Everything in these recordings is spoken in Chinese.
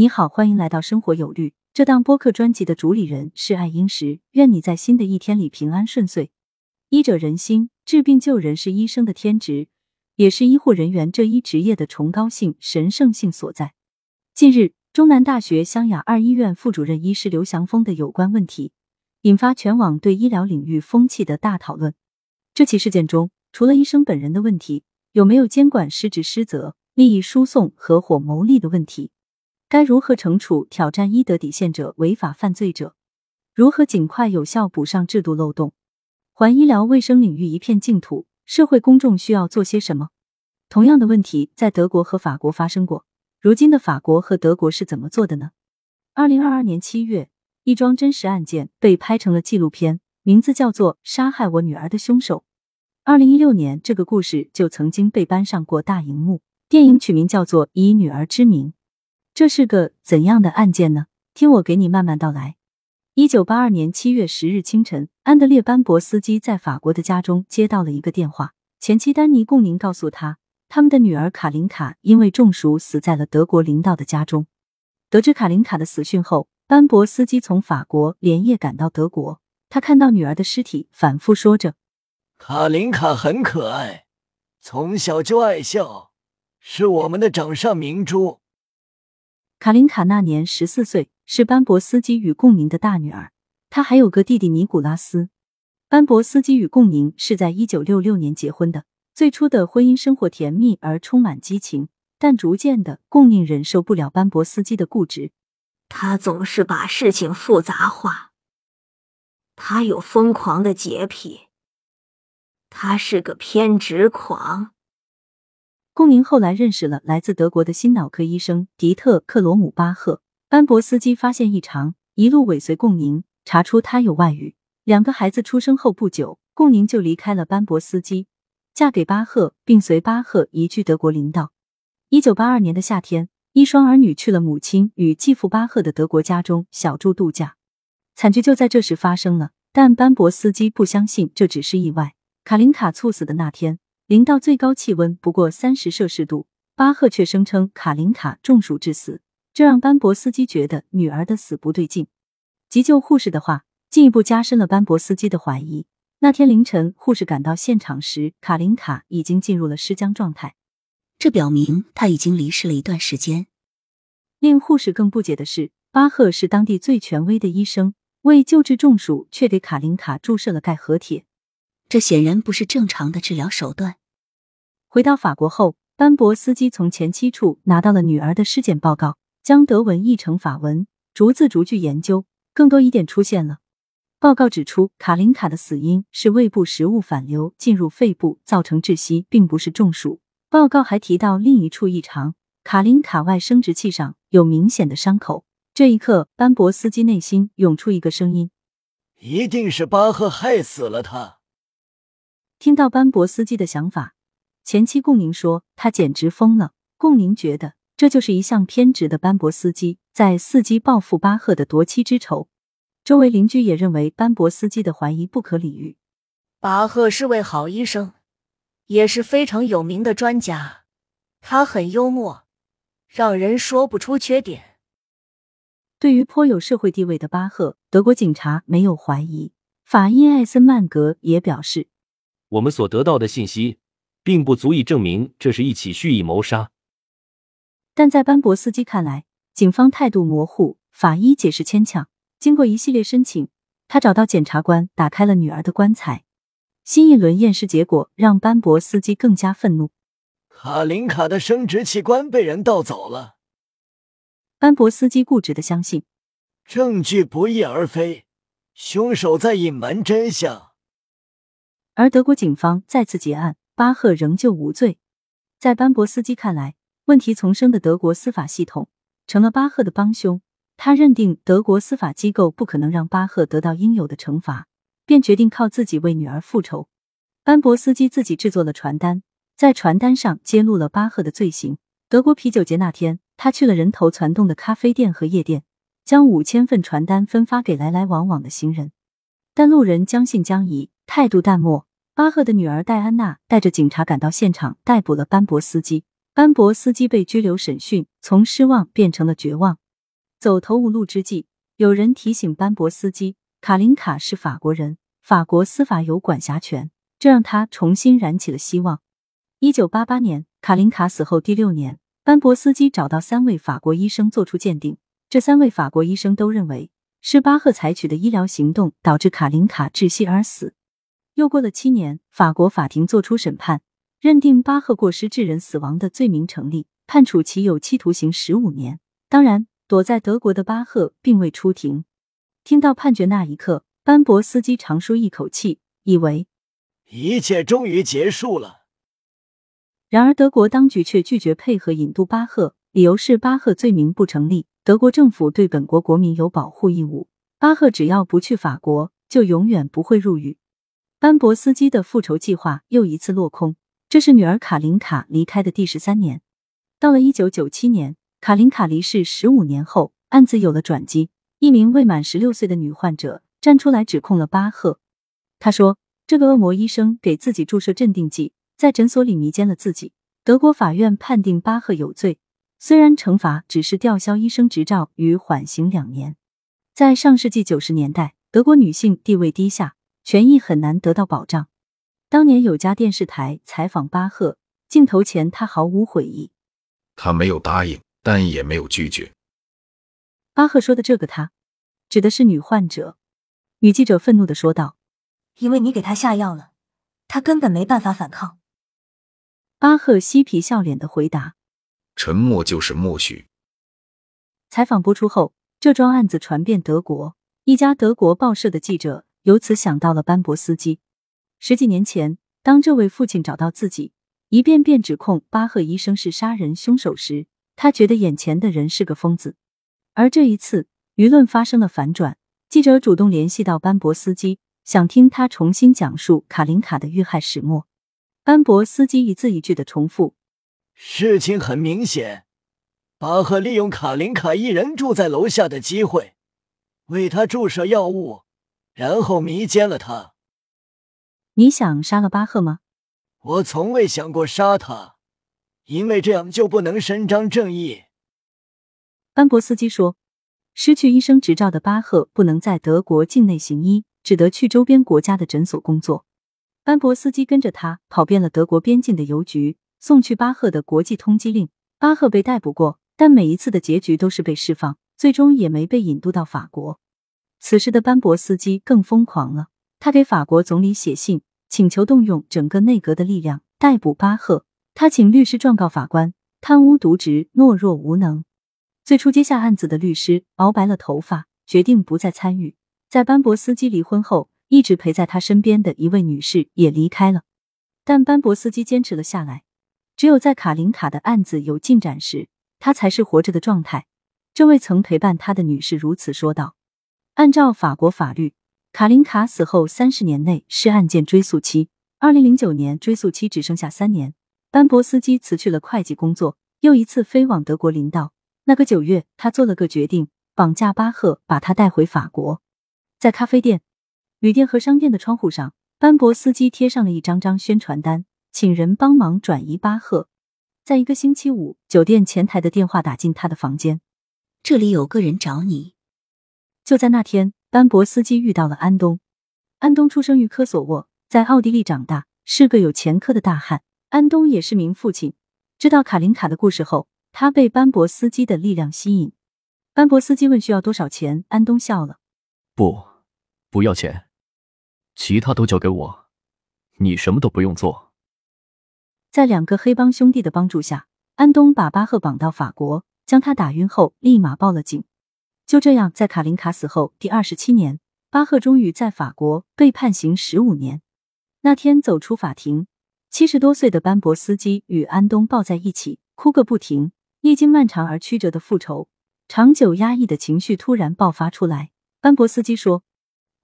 你好，欢迎来到生活有律。这档播客专辑的主理人是爱英石，愿你在新的一天里平安顺遂。医者仁心，治病救人是医生的天职，也是医护人员这一职业的崇高性、神圣性所在。近日，中南大学湘雅二医院副主任医师刘祥峰的有关问题，引发全网对医疗领域风气的大讨论。这起事件中，除了医生本人的问题，有没有监管失职失责、利益输送、合伙牟利的问题？该如何惩处挑战医德底线者、违法犯罪者？如何尽快有效补上制度漏洞？还医疗卫生领域一片净土，社会公众需要做些什么？同样的问题在德国和法国发生过。如今的法国和德国是怎么做的呢？二零二二年七月，一桩真实案件被拍成了纪录片，名字叫做《杀害我女儿的凶手》。二零一六年，这个故事就曾经被搬上过大荧幕，电影取名叫做《以女儿之名》。这是个怎样的案件呢？听我给你慢慢道来。一九八二年七月十日清晨，安德烈·班博斯基在法国的家中接到了一个电话，前妻丹尼·贡宁告诉他，他们的女儿卡琳卡因为中暑死在了德国领导的家中。得知卡琳卡的死讯后，班博斯基从法国连夜赶到德国。他看到女儿的尸体，反复说着：“卡琳卡很可爱，从小就爱笑，是我们的掌上明珠。”卡琳卡那年十四岁，是班博斯基与贡宁的大女儿。她还有个弟弟尼古拉斯。班博斯基与贡宁是在一九六六年结婚的。最初的婚姻生活甜蜜而充满激情，但逐渐的，贡宁忍受不了班博斯基的固执。他总是把事情复杂化。他有疯狂的洁癖。他是个偏执狂。贡宁后来认识了来自德国的心脑科医生迪特克罗姆巴赫。班博斯基发现异常，一路尾随贡宁，查出他有外遇。两个孩子出生后不久，贡宁就离开了班博斯基，嫁给巴赫，并随巴赫移居德国领导。一九八二年的夏天，一双儿女去了母亲与继父巴赫的德国家中小住度假，惨剧就在这时发生了。但班博斯基不相信这只是意外。卡琳卡猝死的那天。零到最高气温不过三十摄氏度，巴赫却声称卡琳卡中暑致死，这让班博斯基觉得女儿的死不对劲。急救护士的话进一步加深了班博斯基的怀疑。那天凌晨，护士赶到现场时，卡琳卡已经进入了尸僵状态，这表明他已经离世了一段时间。令护士更不解的是，巴赫是当地最权威的医生，为救治中暑，却给卡琳卡注射了钙和铁。这显然不是正常的治疗手段。回到法国后，班博斯基从前妻处拿到了女儿的尸检报告，将德文译成法文，逐字逐句研究。更多疑点出现了。报告指出，卡琳卡的死因是胃部食物反流进入肺部，造成窒息，并不是中暑。报告还提到另一处异常：卡琳卡外生殖器上有明显的伤口。这一刻，班博斯基内心涌出一个声音：一定是巴赫害死了他。听到班博斯基的想法，前妻贡宁说他简直疯了。贡宁觉得这就是一向偏执的班博斯基在伺机报复巴赫的夺妻之仇。周围邻居也认为班博斯基的怀疑不可理喻。巴赫是位好医生，也是非常有名的专家，他很幽默，让人说不出缺点。对于颇有社会地位的巴赫，德国警察没有怀疑。法医艾森曼格也表示。我们所得到的信息，并不足以证明这是一起蓄意谋杀。但在班博斯基看来，警方态度模糊，法医解释牵强。经过一系列申请，他找到检察官，打开了女儿的棺材。新一轮验尸结果让班博斯基更加愤怒：卡琳卡的生殖器官被人盗走了。班博斯基固执的相信，证据不翼而飞，凶手在隐瞒真相。而德国警方再次结案，巴赫仍旧无罪。在班博斯基看来，问题丛生的德国司法系统成了巴赫的帮凶。他认定德国司法机构不可能让巴赫得到应有的惩罚，便决定靠自己为女儿复仇。班博斯基自己制作了传单，在传单上揭露了巴赫的罪行。德国啤酒节那天，他去了人头攒动的咖啡店和夜店，将五千份传单分发给来来往往的行人，但路人将信将疑，态度淡漠。巴赫的女儿戴安娜带着警察赶到现场，逮捕了班博斯基。班博斯基被拘留审讯，从失望变成了绝望。走投无路之际，有人提醒班博斯基，卡林卡是法国人，法国司法有管辖权，这让他重新燃起了希望。一九八八年，卡林卡死后第六年，班博斯基找到三位法国医生做出鉴定，这三位法国医生都认为是巴赫采取的医疗行动导致卡林卡窒息而死。又过了七年，法国法庭作出审判，认定巴赫过失致人死亡的罪名成立，判处其有期徒刑十五年。当然，躲在德国的巴赫并未出庭。听到判决那一刻，班博斯基长舒一口气，以为一切终于结束了。然而，德国当局却拒绝配合引渡巴赫，理由是巴赫罪名不成立，德国政府对本国国民有保护义务，巴赫只要不去法国，就永远不会入狱。班博斯基的复仇计划又一次落空。这是女儿卡琳卡离开的第十三年。到了一九九七年，卡琳卡离世十五年后，案子有了转机。一名未满十六岁的女患者站出来指控了巴赫。她说：“这个恶魔医生给自己注射镇定剂，在诊所里迷奸了自己。”德国法院判定巴赫有罪，虽然惩罚只是吊销医生执照与缓刑两年。在上世纪九十年代，德国女性地位低下。权益很难得到保障。当年有家电视台采访巴赫，镜头前他毫无悔意，他没有答应，但也没有拒绝。巴赫说的这个他，指的是女患者。女记者愤怒的说道：“因为你给他下药了，他根本没办法反抗。”巴赫嬉皮笑脸的回答：“沉默就是默许。”采访播出后，这桩案子传遍德国，一家德国报社的记者。由此想到了班博斯基。十几年前，当这位父亲找到自己，一遍遍指控巴赫医生是杀人凶手时，他觉得眼前的人是个疯子。而这一次，舆论发生了反转，记者主动联系到班博斯基，想听他重新讲述卡琳卡的遇害始末。班博斯基一字一句的重复：“事情很明显，巴赫利用卡琳卡一人住在楼下的机会，为他注射药物。”然后迷奸了他。你想杀了巴赫吗？我从未想过杀他，因为这样就不能伸张正义。班博斯基说：“失去医生执照的巴赫不能在德国境内行医，只得去周边国家的诊所工作。”班博斯基跟着他跑遍了德国边境的邮局，送去巴赫的国际通缉令。巴赫被逮捕过，但每一次的结局都是被释放，最终也没被引渡到法国。此时的班博斯基更疯狂了，他给法国总理写信，请求动用整个内阁的力量逮捕巴赫。他请律师状告法官贪污渎职、懦弱无能。最初接下案子的律师熬白了头发，决定不再参与。在班博斯基离婚后，一直陪在他身边的一位女士也离开了，但班博斯基坚持了下来。只有在卡琳卡的案子有进展时，他才是活着的状态。这位曾陪伴他的女士如此说道。按照法国法律，卡琳卡死后三十年内是案件追诉期。二零零九年，追诉期只剩下三年。班博斯基辞去了会计工作，又一次飞往德国林道。那个九月，他做了个决定，绑架巴赫，把他带回法国。在咖啡店、旅店和商店的窗户上，班博斯基贴上了一张张宣传单，请人帮忙转移巴赫。在一个星期五，酒店前台的电话打进他的房间：“这里有个人找你。”就在那天，班博斯基遇到了安东。安东出生于科索沃，在奥地利长大，是个有前科的大汉。安东也是名父亲。知道卡琳卡的故事后，他被班博斯基的力量吸引。班博斯基问需要多少钱，安东笑了：“不，不要钱，其他都交给我，你什么都不用做。”在两个黑帮兄弟的帮助下，安东把巴赫绑到法国，将他打晕后，立马报了警。就这样，在卡林卡死后第二十七年，巴赫终于在法国被判刑十五年。那天走出法庭，七十多岁的班博斯基与安东抱在一起，哭个不停。历经漫长而曲折的复仇，长久压抑的情绪突然爆发出来。班博斯基说：“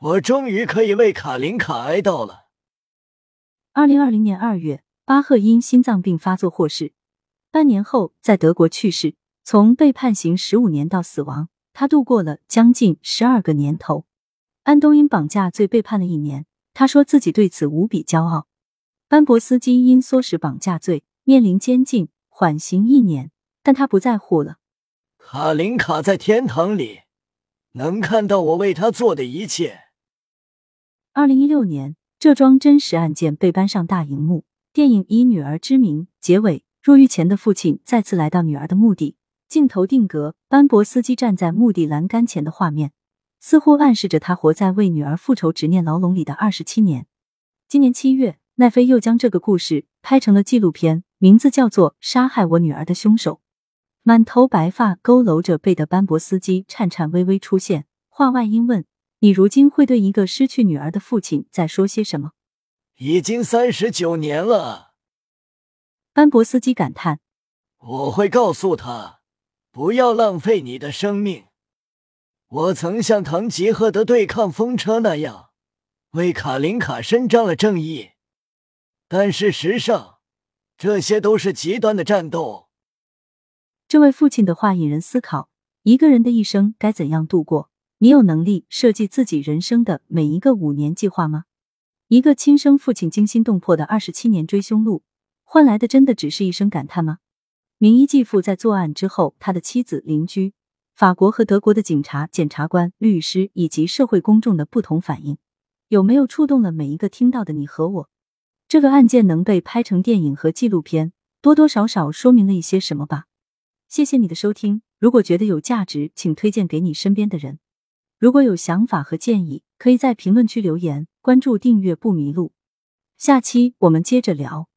我终于可以为卡林卡哀悼了。”二零二零年二月，巴赫因心脏病发作获释，半年后在德国去世。从被判刑十五年到死亡。他度过了将近十二个年头。安东因绑架罪被判了一年，他说自己对此无比骄傲。班博斯基因唆使绑架罪面临监禁，缓刑一年，但他不在乎了。卡琳卡在天堂里，能看到我为他做的一切。二零一六年，这桩真实案件被搬上大荧幕，电影以女儿之名结尾。入狱前的父亲再次来到女儿的墓地，镜头定格班博斯基站在墓地栏杆前的画面，似乎暗示着他活在为女儿复仇执念牢笼里的二十七年。今年七月，奈飞又将这个故事拍成了纪录片，名字叫做《杀害我女儿的凶手》。满头白发、佝偻着背的班博斯基颤颤巍巍出现，话外音问：“你如今会对一个失去女儿的父亲再说些什么？”已经三十九年了。班博斯基感叹：“我会告诉他，不要浪费你的生命。我曾像唐吉诃德对抗风车那样，为卡林卡伸张了正义。但事实上，这些都是极端的战斗。”这位父亲的话引人思考：一个人的一生该怎样度过？你有能力设计自己人生的每一个五年计划吗？一个亲生父亲惊心动魄的二十七年追凶路。换来的真的只是一声感叹吗？名医继父在作案之后，他的妻子、邻居、法国和德国的警察、检察官、律师以及社会公众的不同反应，有没有触动了每一个听到的你和我？这个案件能被拍成电影和纪录片，多多少少说明了一些什么吧？谢谢你的收听，如果觉得有价值，请推荐给你身边的人。如果有想法和建议，可以在评论区留言，关注订阅不迷路。下期我们接着聊。